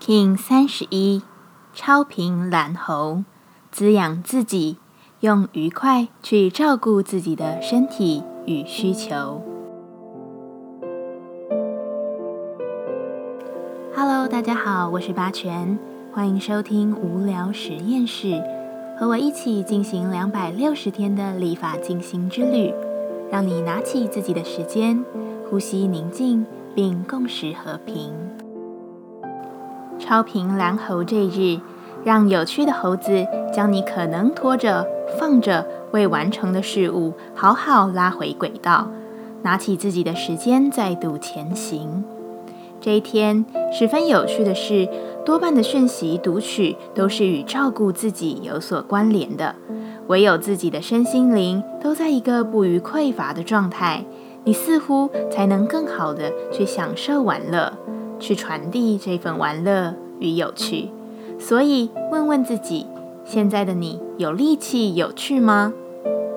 King 三十一，超频蓝猴，滋养自己，用愉快去照顾自己的身体与需求。Hello，大家好，我是八全，欢迎收听无聊实验室，和我一起进行两百六十天的立法进行之旅，让你拿起自己的时间，呼吸宁静，并共识和平。超频蓝猴这日，让有趣的猴子将你可能拖着、放着未完成的事物，好好拉回轨道，拿起自己的时间，再度前行。这一天十分有趣的是，多半的讯息读取都是与照顾自己有所关联的，唯有自己的身心灵都在一个不予匮乏的状态，你似乎才能更好的去享受玩乐。去传递这份玩乐与有趣，所以问问自己：现在的你有力气、有趣吗？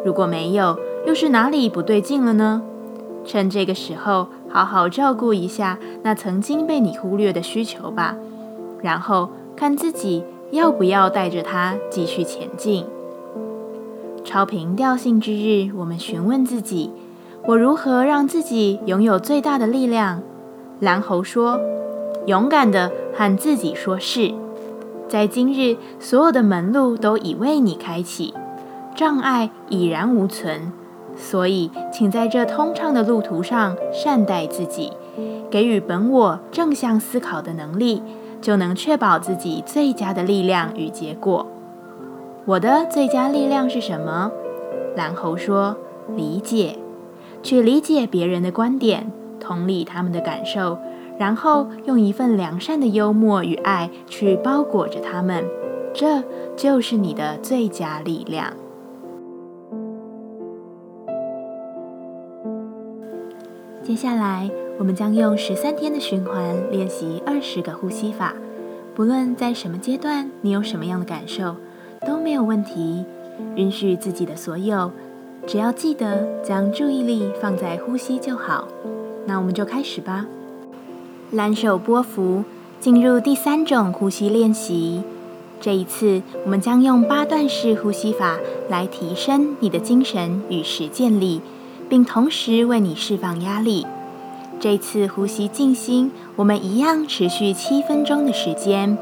如果没有，又是哪里不对劲了呢？趁这个时候，好好照顾一下那曾经被你忽略的需求吧，然后看自己要不要带着它继续前进。超频调性之日，我们询问自己：我如何让自己拥有最大的力量？蓝猴说：“勇敢的和自己说是，在今日，所有的门路都已为你开启，障碍已然无存。所以，请在这通畅的路途上善待自己，给予本我正向思考的能力，就能确保自己最佳的力量与结果。我的最佳力量是什么？”蓝猴说：“理解，去理解别人的观点。”同理他们的感受，然后用一份良善的幽默与爱去包裹着他们，这就是你的最佳力量。接下来，我们将用十三天的循环练习二十个呼吸法。不论在什么阶段，你有什么样的感受，都没有问题。允许自己的所有，只要记得将注意力放在呼吸就好。那我们就开始吧。蓝手波幅，进入第三种呼吸练习。这一次，我们将用八段式呼吸法来提升你的精神与实践力，并同时为你释放压力。这次呼吸静心，我们一样持续七分钟的时间。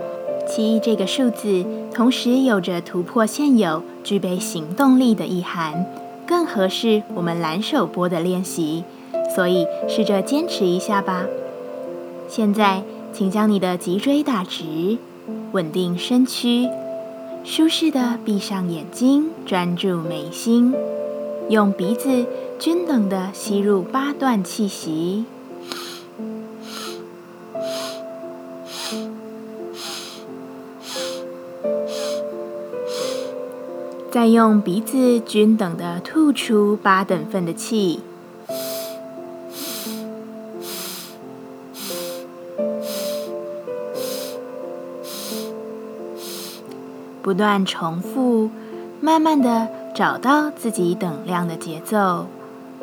七这个数字，同时有着突破现有、具备行动力的意涵，更合适我们蓝手波的练习。所以，试着坚持一下吧。现在，请将你的脊椎打直，稳定身躯，舒适的闭上眼睛，专注眉心，用鼻子均等的吸入八段气息，再用鼻子均等的吐出八等份的气。不断重复，慢慢的找到自己等量的节奏，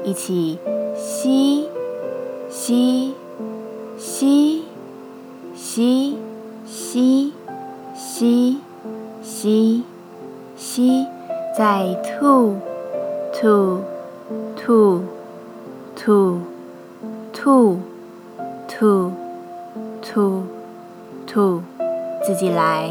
一起吸吸吸吸吸吸吸吸，再吐吐吐吐吐吐吐吐，自己来。